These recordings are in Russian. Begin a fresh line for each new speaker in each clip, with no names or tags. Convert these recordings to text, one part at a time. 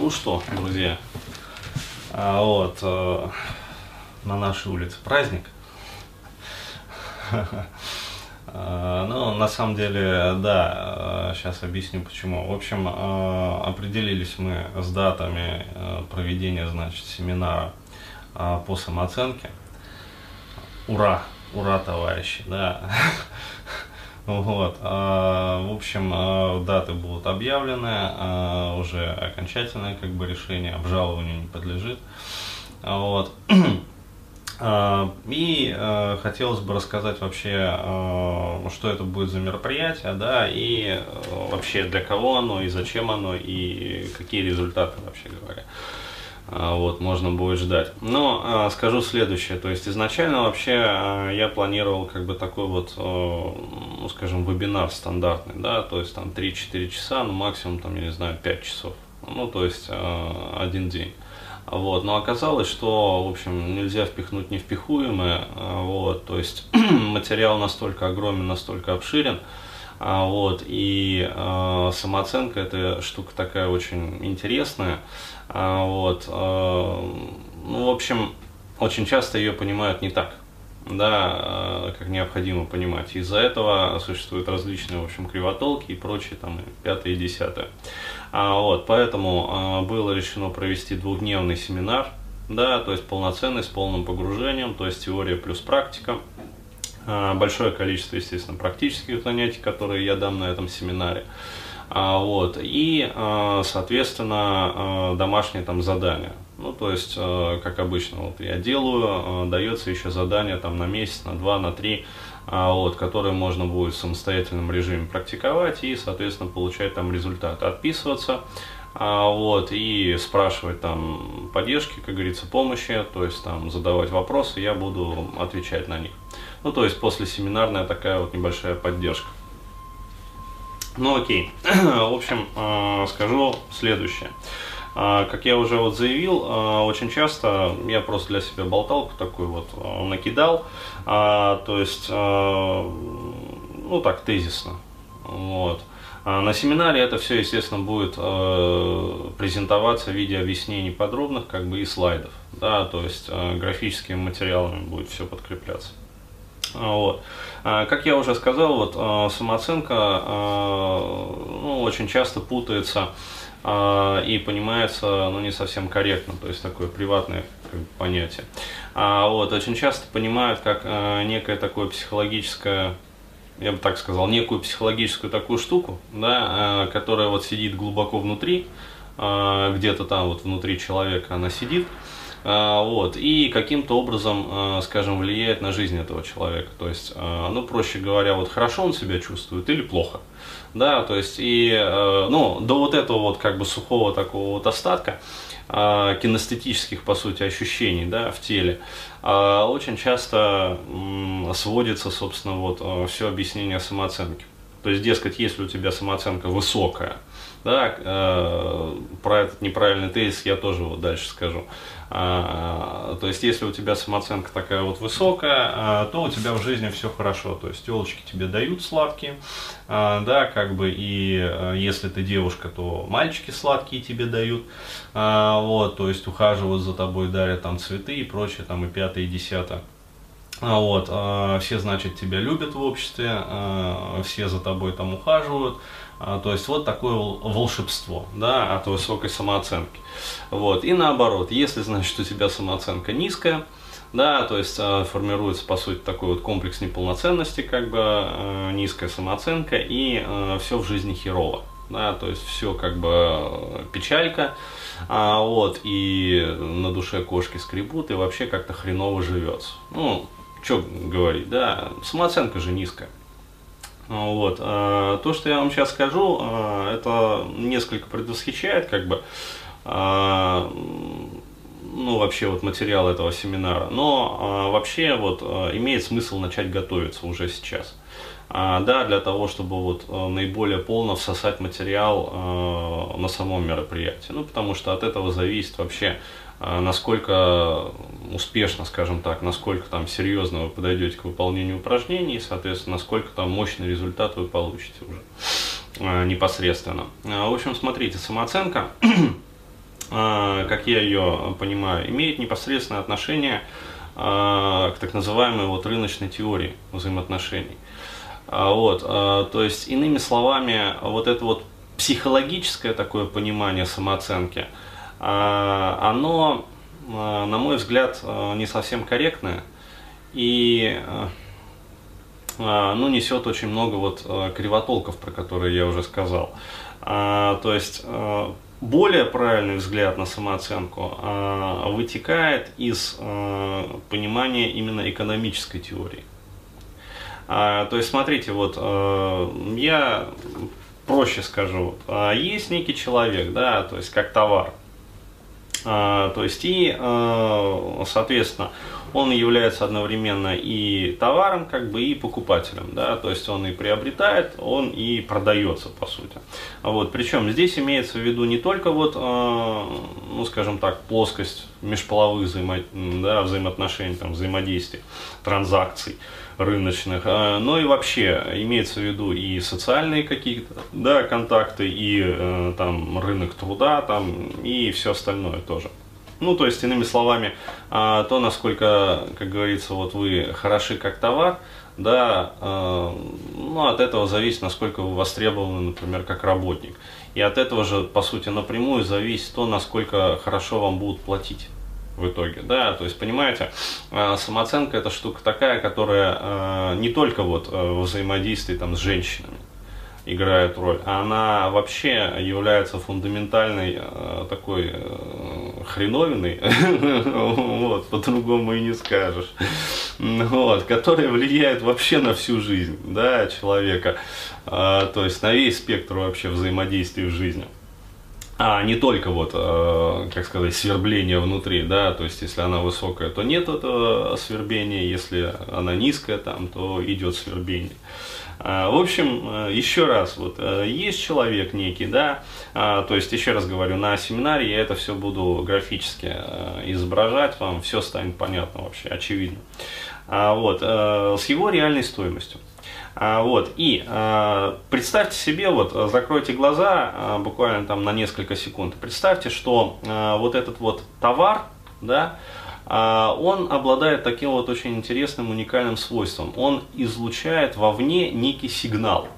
Ну что, друзья, а вот э, на нашей улице праздник. А, ну, на самом деле, да, сейчас объясню почему. В общем, э, определились мы с датами э, проведения, значит, семинара по самооценке. Ура, ура, товарищи, да. Вот. А, в общем, а, даты будут объявлены, а, уже окончательное как бы решение, обжалованию не подлежит. Вот. И хотелось бы рассказать вообще, что это будет за мероприятие, да, и вообще для кого оно, и зачем оно, и какие результаты вообще говоря. Вот, можно будет ждать. Но а, скажу следующее, то есть изначально вообще а, я планировал как бы такой вот, ну скажем, вебинар стандартный, да, то есть там 3-4 часа, ну максимум там, я не знаю, 5 часов, ну то есть один день. Вот, но оказалось, что, в общем, нельзя впихнуть невпихуемое, вот, то есть материал настолько огромен, настолько обширен, вот, и самооценка это штука такая очень интересная, а, вот, а, ну, в общем, очень часто ее понимают не так, да, а, как необходимо понимать. Из-за этого существуют различные, в общем, кривотолки и прочие, там, пятое и десятое. А, вот, поэтому а, было решено провести двухдневный семинар, да, то есть полноценный, с полным погружением, то есть теория плюс практика. А, большое количество, естественно, практических занятий, которые я дам на этом семинаре. А, вот, и, а, соответственно, домашние там задания. Ну, то есть, как обычно, вот я делаю, дается еще задание там на месяц, на два, на три, вот, которые можно будет в самостоятельном режиме практиковать и, соответственно, получать там результаты. Отписываться, вот, и спрашивать там поддержки, как говорится, помощи, то есть там задавать вопросы, я буду отвечать на них. Ну, то есть после семинарная такая вот небольшая поддержка. Ну окей. В общем, э, скажу следующее. Э, как я уже вот заявил, э, очень часто я просто для себя болталку такую вот накидал, то есть, ну так, тезисно. Вот. На семинаре это все, естественно, будет презентоваться в виде объяснений подробных, как бы и слайдов, да, то есть графическими материалами будет все подкрепляться. Вот. А, как я уже сказал, вот а, самооценка а, ну, очень часто путается и понимается ну, не совсем корректно, то есть такое приватное понятие. Вот, очень часто понимают как некое такое психологическое я бы так сказал, некую психологическую такую штуку, да, которая вот сидит глубоко внутри, где-то там вот внутри человека она сидит, а, вот, и каким-то образом, а, скажем, влияет на жизнь этого человека. То есть, а, ну, проще говоря, вот хорошо он себя чувствует или плохо. Да, то есть, и, ну, до вот этого вот как бы сухого такого вот остатка, кинестетических, по сути, ощущений, да, в теле, очень часто сводится, собственно, вот все объяснение самооценки. То есть, дескать, если у тебя самооценка высокая, да, э, про этот неправильный тезис я тоже вот дальше скажу. А, то есть, если у тебя самооценка такая вот высокая, а, то у тебя в жизни все хорошо. То есть, телочки тебе дают сладкие, а, да, как бы, и если ты девушка, то мальчики сладкие тебе дают, вот, то есть, ухаживают за тобой, дарят там цветы и прочее, там и пятое, и десятое. Вот, все, значит, тебя любят в обществе, все за тобой там ухаживают, то есть вот такое волшебство, да, от высокой самооценки. Вот, и наоборот, если, значит, у тебя самооценка низкая, да, то есть формируется, по сути, такой вот комплекс неполноценности, как бы низкая самооценка, и все в жизни херово, да, то есть все как бы печалька, а, вот, и на душе кошки скребут, и вообще как-то хреново живется. Ну, что говорить, да, самооценка же низкая. Вот. А, то, что я вам сейчас скажу, а, это несколько предвосхищает, как бы, а, ну, вообще вот материал этого семинара. Но вообще вот имеет смысл начать готовиться уже сейчас. Да, для того, чтобы вот наиболее полно всосать материал на самом мероприятии. Ну, потому что от этого зависит вообще а насколько успешно, скажем так, насколько там серьезно вы подойдете к выполнению упражнений, и, соответственно, насколько там мощный результат вы получите уже а, непосредственно. А, в общем, смотрите, самооценка как я ее понимаю, имеет непосредственное отношение к так называемой вот рыночной теории взаимоотношений. Вот, то есть, иными словами, вот это вот психологическое такое понимание самооценки, оно, на мой взгляд, не совсем корректное и ну, несет очень много вот кривотолков, про которые я уже сказал. То есть более правильный взгляд на самооценку вытекает из понимания именно экономической теории. А, то есть, смотрите, вот э, я проще скажу, вот, есть некий человек, да, то есть как товар. А, то есть и, соответственно, он является одновременно и товаром, как бы, и покупателем, да, то есть он и приобретает, он и продается, по сути. Вот, причем здесь имеется в виду не только вот, э, ну, скажем так, плоскость межполовых взаимо, да, взаимоотношений, там, взаимодействий, транзакций рыночных, э, но и вообще имеется в виду и социальные какие-то, да, контакты, и э, там рынок труда, там, и все остальное тоже. Ну, то есть, иными словами, а, то, насколько, как говорится, вот вы хороши как товар, да, а, ну, от этого зависит, насколько вы востребованы, например, как работник. И от этого же, по сути, напрямую зависит то, насколько хорошо вам будут платить в итоге, да, то есть, понимаете, а, самооценка это штука такая, которая не только вот в взаимодействии там с женщинами, играет роль, а она вообще является фундаментальной э, такой э, хреновиной, вот, по-другому и не скажешь, вот, которая влияет вообще на всю жизнь, да, человека, э, то есть на весь спектр вообще взаимодействия в жизни а не только вот, э, как сказать, свербление внутри, да, то есть если она высокая, то нет этого свербения, если она низкая, там, то идет свербение. А, в общем, э, еще раз, вот э, есть человек некий, да, а, то есть еще раз говорю, на семинаре я это все буду графически изображать, вам все станет понятно вообще, очевидно. А, вот, с его реальной стоимостью. А, вот, и а, представьте себе, вот, закройте глаза а, буквально там на несколько секунд, представьте, что вот этот вот товар, да, он обладает таким вот очень интересным, уникальным свойством. Он излучает вовне некий сигнал.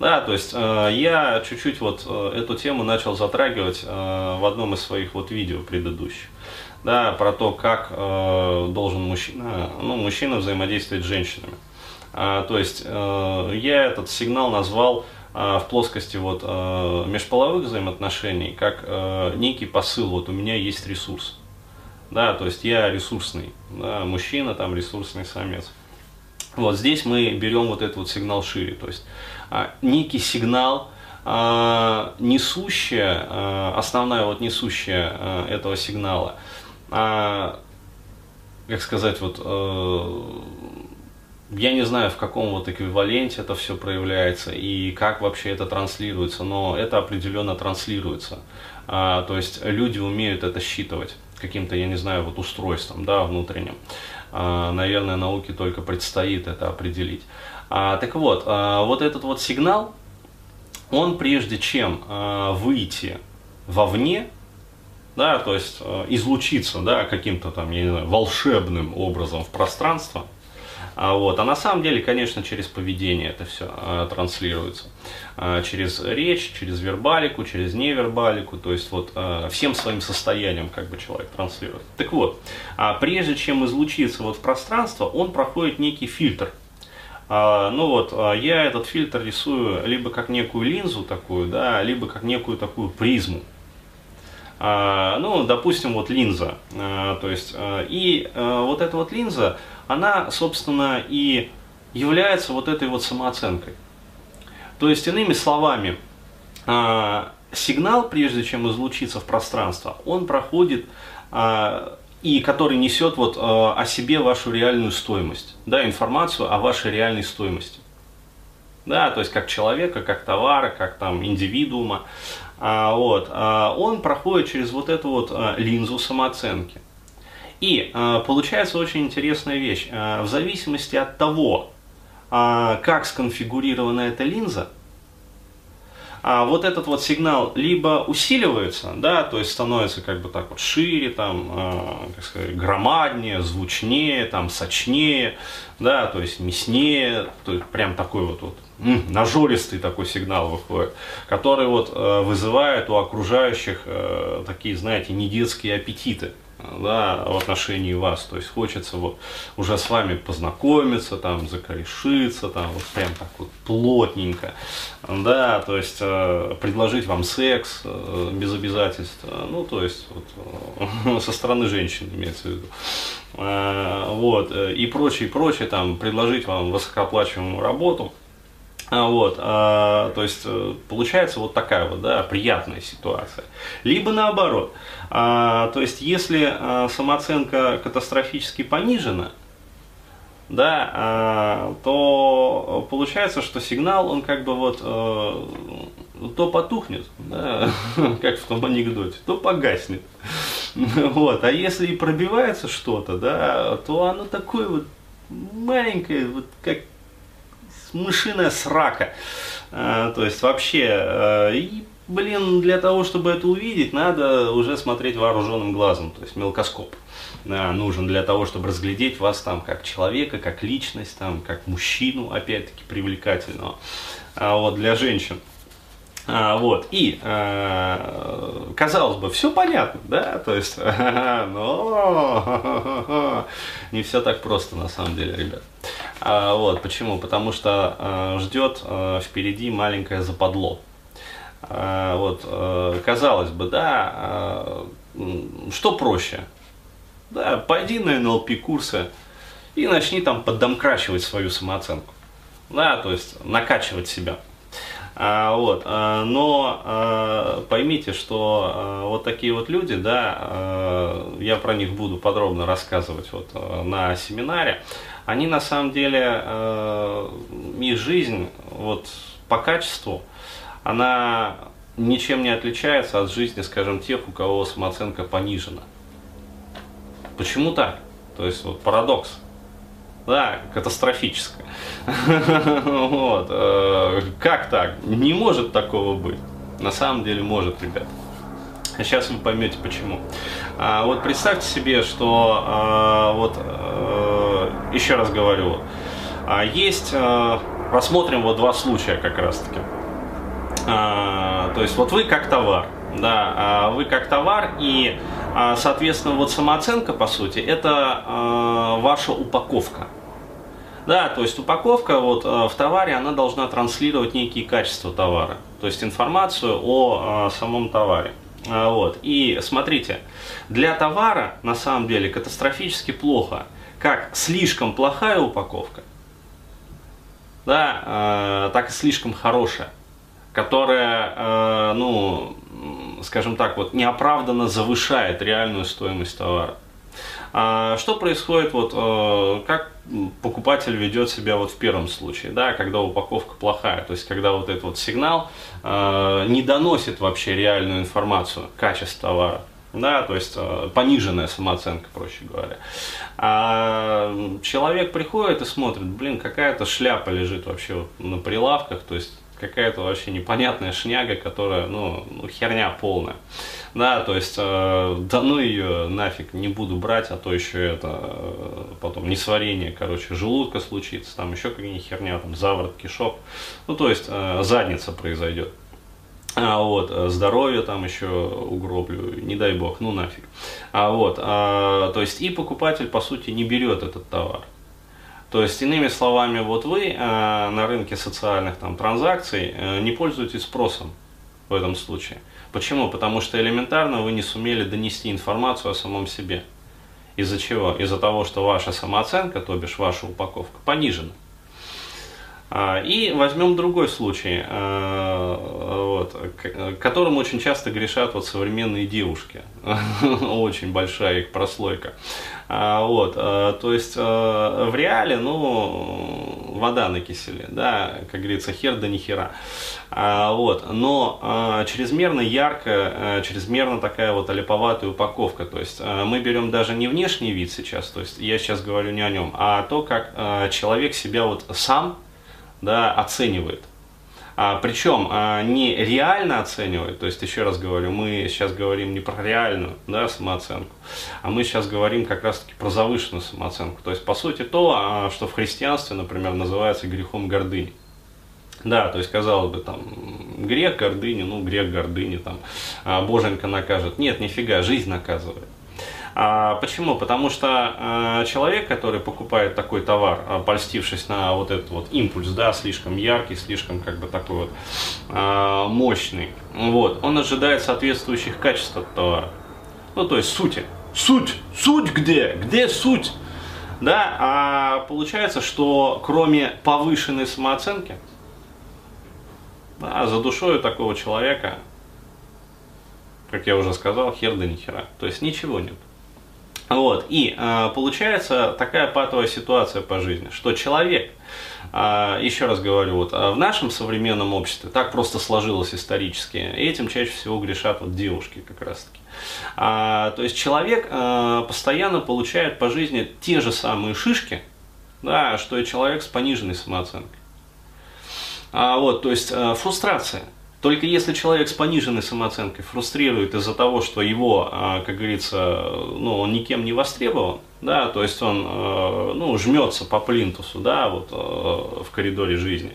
Да, то есть я чуть-чуть вот эту тему начал затрагивать в одном из своих вот видео предыдущих. Да, про то, как должен мужчина, ну, мужчина взаимодействовать с женщинами. А, то есть э, я этот сигнал назвал а, в плоскости вот э, межполовых взаимоотношений как э, некий посыл, вот у меня есть ресурс. Да, то есть я ресурсный, да, мужчина, там ресурсный самец. Вот здесь мы берем вот этот вот сигнал шире, то есть а, некий сигнал, несущая, основная вот несущая этого сигнала, как сказать, вот я не знаю, в каком вот эквиваленте это все проявляется и как вообще это транслируется, но это определенно транслируется. А, то есть люди умеют это считывать каким-то, я не знаю, вот устройством, да, внутренним. А, наверное, науке только предстоит это определить. А, так вот, а, вот этот вот сигнал, он прежде чем а, выйти вовне, да, то есть а, излучиться, да, каким-то там, я не знаю, волшебным образом в пространство – а, вот. А на самом деле, конечно, через поведение это все а, транслируется. А, через речь, через вербалику, через невербалику, то есть вот всем своим состоянием как бы человек транслирует. Так вот, прежде чем излучиться вот в пространство, он проходит некий фильтр. Ну вот, я этот фильтр рисую либо как некую линзу такую, да, либо как некую такую призму. Ну, допустим, вот линза. То есть, и вот эта вот линза, она, собственно, и является вот этой вот самооценкой. То есть, иными словами, а, сигнал, прежде чем излучиться в пространство, он проходит а, и который несет вот а, о себе вашу реальную стоимость, да, информацию о вашей реальной стоимости. Да, то есть как человека, как товара, как там индивидуума. Вот, он проходит через вот эту вот линзу самооценки. И э, получается очень интересная вещь. Э, в зависимости от того, э, как сконфигурирована эта линза, а вот этот вот сигнал либо усиливается, да, то есть становится как бы так вот шире, там, э, как сказать, громаднее, звучнее, там, сочнее, да, то есть мяснее, то есть прям такой вот, вот нажористый такой сигнал выходит, который вот э, вызывает у окружающих э, такие, знаете, недетские аппетиты да, в отношении вас. То есть хочется вот уже с вами познакомиться, там, закорешиться, там, вот прям так вот плотненько, да, то есть э, предложить вам секс э, без обязательств, ну, то есть вот, э, со стороны женщин имеется в виду. Э, вот, э, и прочее, прочее, там, предложить вам высокооплачиваемую работу, вот, а, то есть э, получается вот такая вот, да, приятная ситуация. Либо наоборот, а, то есть если а, самооценка катастрофически понижена, да, а, то получается, что сигнал, он как бы вот а, то потухнет, да, как в том анекдоте, то погаснет. Вот, а если и пробивается что-то, да, то оно такое вот маленькое, вот как мышиная срака. А, то есть вообще, а, и, блин, для того, чтобы это увидеть, надо уже смотреть вооруженным глазом, то есть мелкоскоп. Нужен для того, чтобы разглядеть вас там как человека, как личность, там, как мужчину, опять-таки, привлекательного. А вот для женщин а, вот, и, а, казалось бы, все понятно, да, то есть, но не все так просто на самом деле, ребят. А, вот, почему? Потому что а, ждет а, впереди маленькое западло. А, вот, а, казалось бы, да, а, что проще? Да, пойди на НЛП курсы и начни там поддомкрачивать свою самооценку. Да, то есть накачивать себя. А, вот, а, но а, поймите, что а, вот такие вот люди, да, а, я про них буду подробно рассказывать вот а, на семинаре, они на самом деле, а, их жизнь вот по качеству, она ничем не отличается от жизни, скажем, тех, у кого самооценка понижена. Почему так? То есть вот парадокс. Да, катастрофическое. Вот. Э, как так? Не может такого быть. На самом деле может, ребят. Сейчас вы поймете почему. А, вот представьте себе, что а, вот а, еще раз говорю, а, есть, рассмотрим вот два случая как раз таки. А, то есть вот вы как товар, да, вы как товар и, соответственно, вот самооценка по сути это ваша упаковка. Да, то есть упаковка вот э, в товаре, она должна транслировать некие качества товара, то есть информацию о, о самом товаре. А, вот. И смотрите, для товара на самом деле катастрофически плохо, как слишком плохая упаковка, да, э, так и слишком хорошая, которая, э, ну, скажем так, вот неоправданно завышает реальную стоимость товара. А что происходит, вот, э, как покупатель ведет себя вот в первом случае, да, когда упаковка плохая, то есть когда вот этот вот сигнал э, не доносит вообще реальную информацию, качество товара, да, то есть э, пониженная самооценка, проще говоря. А человек приходит и смотрит, блин, какая-то шляпа лежит вообще вот на прилавках, то есть какая-то вообще непонятная шняга, которая, ну, ну херня полная. Да, то есть, э, да ну ее нафиг, не буду брать, а то еще это э, потом несварение, короче, желудка случится, там еще какая-нибудь херня, там заворот кишок, ну то есть э, задница произойдет. А вот, э, здоровье там еще угроблю, не дай бог, ну нафиг. А вот, а, то есть и покупатель по сути не берет этот товар. То есть, иными словами, вот вы э, на рынке социальных там, транзакций э, не пользуетесь спросом в этом случае. Почему? Потому что элементарно вы не сумели донести информацию о самом себе. Из-за чего? Из-за того, что ваша самооценка, то бишь ваша упаковка, понижена. А, и возьмем другой случай, а, вот, которым очень часто грешат вот современные девушки. Очень большая их прослойка. А, вот, то есть в реале, ну, вода на киселе, да, как говорится, хер да ни хера. Вот, но чрезмерно яркая, чрезмерно такая вот олиповатая упаковка. То есть мы берем даже не внешний вид сейчас, то есть я сейчас говорю не о нем, а то, как человек себя вот сам да, оценивает. А, причем а, не реально оценивает, то есть еще раз говорю, мы сейчас говорим не про реальную да, самооценку, а мы сейчас говорим как раз-таки про завышенную самооценку. То есть по сути то, а, что в христианстве, например, называется грехом гордыни. Да, то есть, казалось бы, там, грех гордыни, ну, грех гордыни, там, а, боженька накажет. Нет, нифига, жизнь наказывает. А почему? Потому что э, человек, который покупает такой товар, э, польстившись на вот этот вот импульс, да, слишком яркий, слишком как бы такой вот э, мощный, вот, он ожидает соответствующих качеств от товара. Ну, то есть сути. Суть! Суть где? Где суть? Да, а получается, что кроме повышенной самооценки, да, за душой такого человека, как я уже сказал, хер да ни хера. То есть ничего нет. Вот. И э, получается такая патовая ситуация по жизни, что человек, э, еще раз говорю, вот, э, в нашем современном обществе так просто сложилось исторически, и этим чаще всего грешат вот девушки как раз таки. А, то есть человек э, постоянно получает по жизни те же самые шишки, да, что и человек с пониженной самооценкой. А, вот, то есть э, фрустрация – только если человек с пониженной самооценкой фрустрирует из-за того, что его, а, как говорится, ну, он никем не востребован, да, то есть он, э, ну, жмется по плинтусу, да, вот э, в коридоре жизни,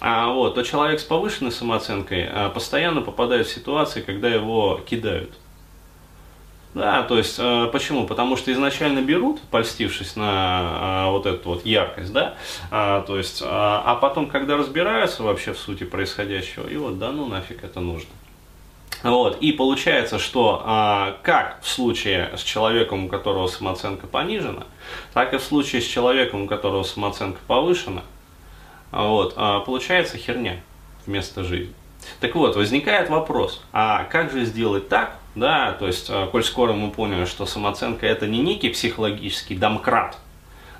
а вот, то человек с повышенной самооценкой а, постоянно попадает в ситуации, когда его кидают. Да, то есть, э, почему? Потому что изначально берут, польстившись на э, вот эту вот яркость, да, а, то есть, а, а потом, когда разбираются вообще в сути происходящего, и вот, да ну нафиг это нужно. Вот, и получается, что а, как в случае с человеком, у которого самооценка понижена, так и в случае с человеком, у которого самооценка повышена, вот, а, получается херня вместо жизни. Так вот, возникает вопрос, а как же сделать так, да, то есть, э, коль скоро мы поняли, что самооценка это не некий психологический домкрат,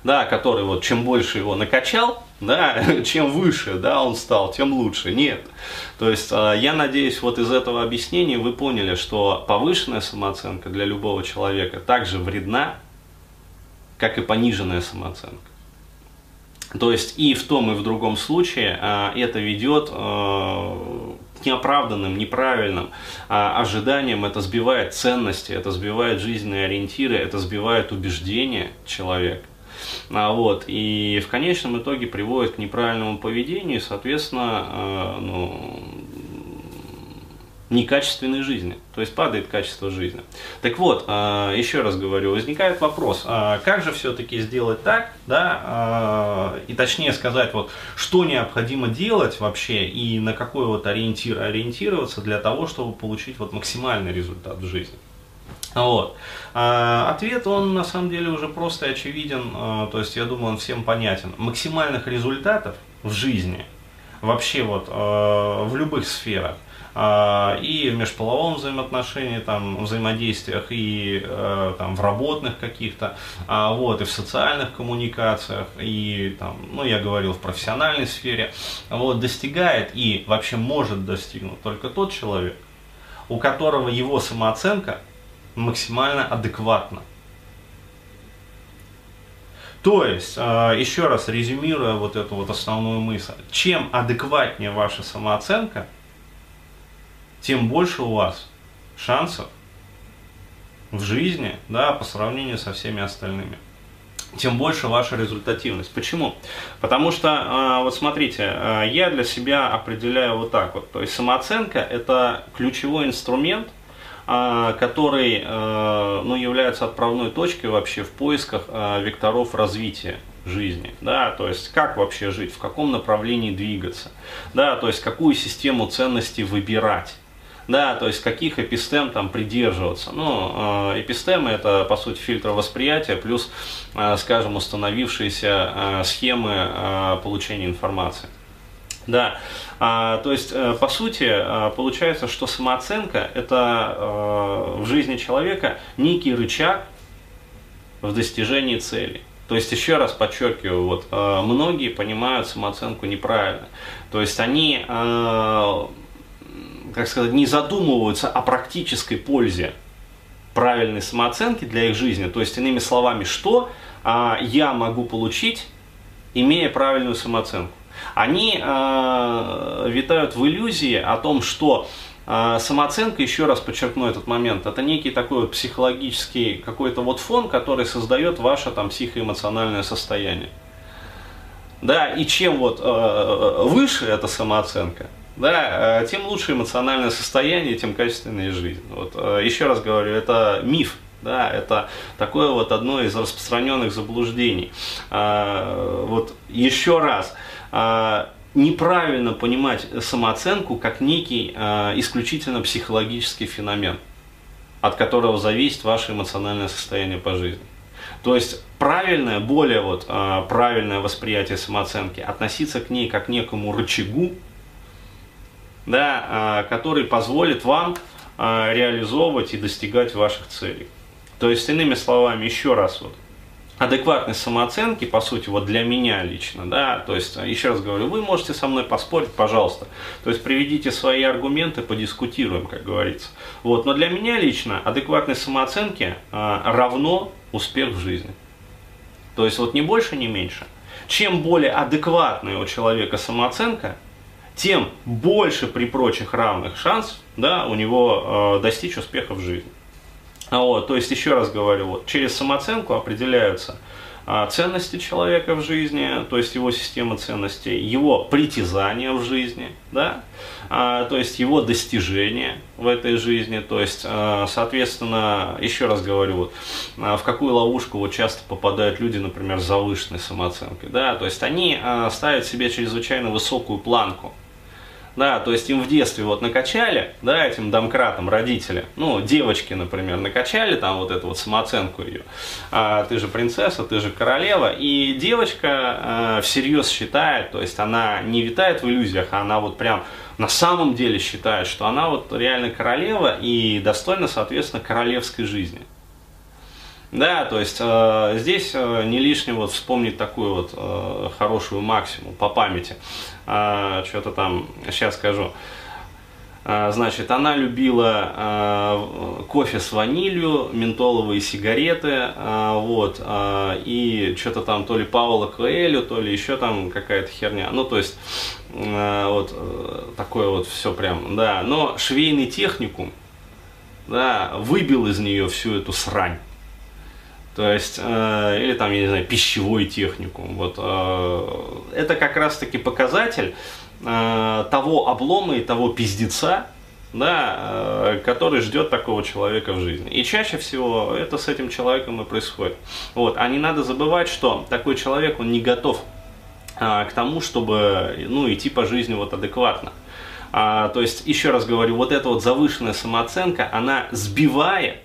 да, который вот чем больше его накачал, да, чем выше, да, он стал, тем лучше. Нет. То есть, э, я надеюсь, вот из этого объяснения вы поняли, что повышенная самооценка для любого человека также вредна, как и пониженная самооценка. То есть и в том, и в другом случае э, это ведет неоправданным, неправильным а, ожиданиям, это сбивает ценности, это сбивает жизненные ориентиры, это сбивает убеждения человека. А, вот, и в конечном итоге приводит к неправильному поведению, и, соответственно, а, ну, некачественной жизни, то есть падает качество жизни. Так вот, а, еще раз говорю, возникает вопрос, а как же все-таки сделать так, да, а, и точнее сказать, вот, что необходимо делать вообще и на какой вот ориентир ориентироваться для того, чтобы получить вот максимальный результат в жизни. Вот. ответ, он на самом деле уже просто очевиден, то есть я думаю, он всем понятен. Максимальных результатов в жизни, вообще вот в любых сферах, и в межполовом взаимоотношении, там, взаимодействиях, и э, там, в работных каких-то, а, вот, и в социальных коммуникациях, и, там, ну, я говорил, в профессиональной сфере, вот, достигает и вообще может достигнуть только тот человек, у которого его самооценка максимально адекватна. То есть, э, еще раз резюмируя вот эту вот основную мысль, чем адекватнее ваша самооценка – тем больше у вас шансов в жизни, да, по сравнению со всеми остальными. Тем больше ваша результативность. Почему? Потому что, э, вот смотрите, э, я для себя определяю вот так вот. То есть самооценка это ключевой инструмент, э, который ну, является отправной точкой вообще в поисках векторов развития жизни, да, то есть как вообще жить, в каком направлении двигаться, да, то есть какую систему ценностей выбирать, да, то есть каких эпистем там придерживаться. Ну, э, эпистемы это по сути фильтр восприятия плюс, э, скажем, установившиеся э, схемы получения информации. Да, а, то есть, по сути, получается, что самооценка – это в жизни человека некий рычаг в достижении цели. То есть, еще раз подчеркиваю, вот, многие понимают самооценку неправильно. То есть, они как сказать, не задумываются о практической пользе правильной самооценки для их жизни. То есть, иными словами, что а, я могу получить, имея правильную самооценку. Они э, витают в иллюзии о том, что э, самооценка, еще раз подчеркну этот момент, это некий такой вот психологический какой-то вот фон, который создает ваше там психоэмоциональное состояние. Да, и чем вот э, выше эта самооценка, да, тем лучше эмоциональное состояние, тем качественнее жизнь. Вот, еще раз говорю, это миф, да, это такое вот одно из распространенных заблуждений. А, вот еще раз, а, неправильно понимать самооценку как некий а, исключительно психологический феномен, от которого зависит ваше эмоциональное состояние по жизни. То есть правильное, более вот правильное восприятие самооценки, относиться к ней как к некому рычагу, да, который позволит вам реализовывать и достигать ваших целей. То есть, иными словами, еще раз вот, адекватность самооценки, по сути, вот для меня лично, да, то есть, еще раз говорю, вы можете со мной поспорить, пожалуйста, то есть, приведите свои аргументы, подискутируем, как говорится. Вот, но для меня лично адекватность самооценки а, равно успех в жизни. То есть, вот не больше, не меньше. Чем более адекватная у человека самооценка, тем больше при прочих равных шанс да, у него э, достичь успеха в жизни. А вот, то есть, еще раз говорю, вот, через самооценку определяются а, ценности человека в жизни, то есть его система ценностей, его притязания в жизни, да, а, то есть его достижения в этой жизни, то есть, а, соответственно, еще раз говорю, вот, а, в какую ловушку вот часто попадают люди, например, с завышенной самооценкой, да, то есть они а, ставят себе чрезвычайно высокую планку, да, то есть им в детстве вот накачали, да, этим домкратом родители, ну, девочки, например, накачали там вот эту вот самооценку ее, а, ты же принцесса, ты же королева, и девочка а, всерьез считает, то есть она не витает в иллюзиях, а она вот прям на самом деле считает, что она вот реально королева и достойна, соответственно, королевской жизни. Да, то есть э, здесь э, не лишне вот вспомнить такую вот э, хорошую максимум по памяти. Э, Что-то там, сейчас скажу. Э, значит, она любила э, кофе с ванилью, ментоловые сигареты, э, вот, э, и что-то там то ли Паула Коэлю, то ли еще там какая-то херня. Ну, то есть, э, вот э, такое вот все прям, да. Но швейный техникум, да, выбил из нее всю эту срань. То есть, э, или там, я не знаю, пищевой техникум. Вот, э, это как раз-таки показатель э, того облома и того пиздеца, да, э, который ждет такого человека в жизни. И чаще всего это с этим человеком и происходит. Вот. А не надо забывать, что такой человек, он не готов э, к тому, чтобы ну, идти по жизни вот адекватно. А, то есть, еще раз говорю, вот эта вот завышенная самооценка, она сбивает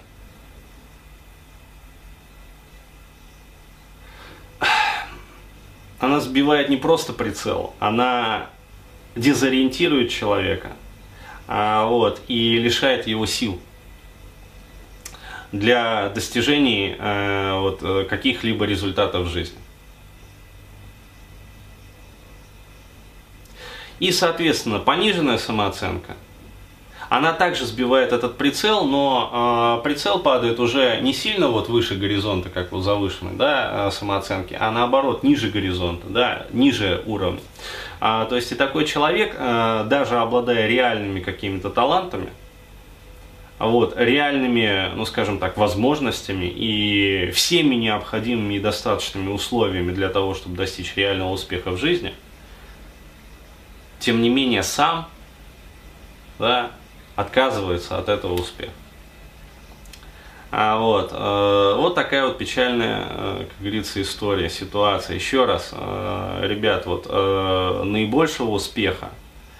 она сбивает не просто прицел, она дезориентирует человека а, вот, и лишает его сил для достижений а, вот, каких-либо результатов в жизни. И, соответственно, пониженная самооценка – она также сбивает этот прицел, но э, прицел падает уже не сильно вот выше горизонта, как вот завышенной да, самооценки, а наоборот ниже горизонта, да, ниже уровня. А, то есть и такой человек, э, даже обладая реальными какими-то талантами, вот, реальными, ну скажем так, возможностями и всеми необходимыми и достаточными условиями для того, чтобы достичь реального успеха в жизни, тем не менее сам да, отказывается от этого успеха. А вот, э, вот такая вот печальная, э, как говорится, история, ситуация. Еще раз, э, ребят, вот э, наибольшего успеха,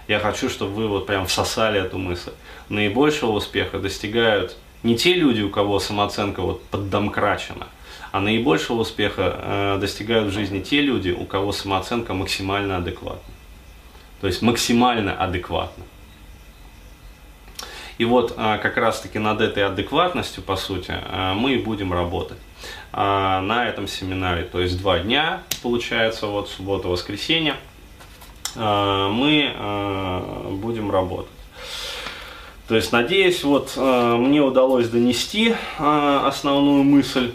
я хочу, чтобы вы вот прям всосали эту мысль, наибольшего успеха достигают не те люди, у кого самооценка вот поддомкрачена, а наибольшего успеха э, достигают в жизни те люди, у кого самооценка максимально адекватна. То есть максимально адекватна. И вот а, как раз-таки над этой адекватностью, по сути, а, мы и будем работать а, на этом семинаре. То есть два дня, получается, вот суббота, воскресенье, мы будем работать. То есть, надеюсь, вот мне удалось донести основную мысль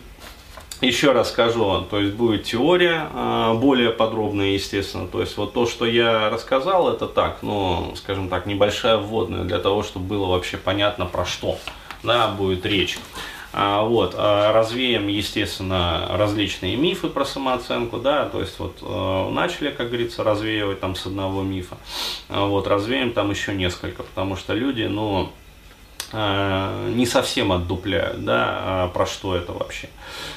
еще раз скажу, то есть будет теория а, более подробная, естественно. То есть вот то, что я рассказал, это так, ну, скажем так, небольшая вводная для того, чтобы было вообще понятно про что да, будет речь. А, вот, а развеем, естественно, различные мифы про самооценку, да, то есть вот начали, как говорится, развеивать там с одного мифа, вот, развеем там еще несколько, потому что люди, ну, не совсем отдупляют, да, а про что это вообще.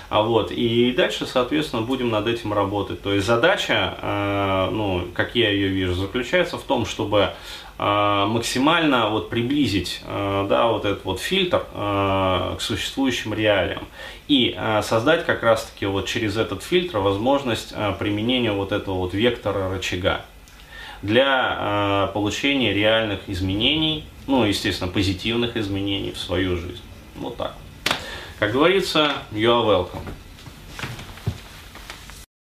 А вот, и дальше, соответственно, будем над этим работать. То есть задача, э, ну, как я ее вижу, заключается в том, чтобы э, максимально вот приблизить, да, вот этот вот фильтр к существующим реалиям и создать как раз-таки вот через этот фильтр возможность применения вот этого вот вектора рычага для получения реальных изменений ну, естественно, позитивных изменений в свою жизнь. Вот так. Как говорится, you are welcome.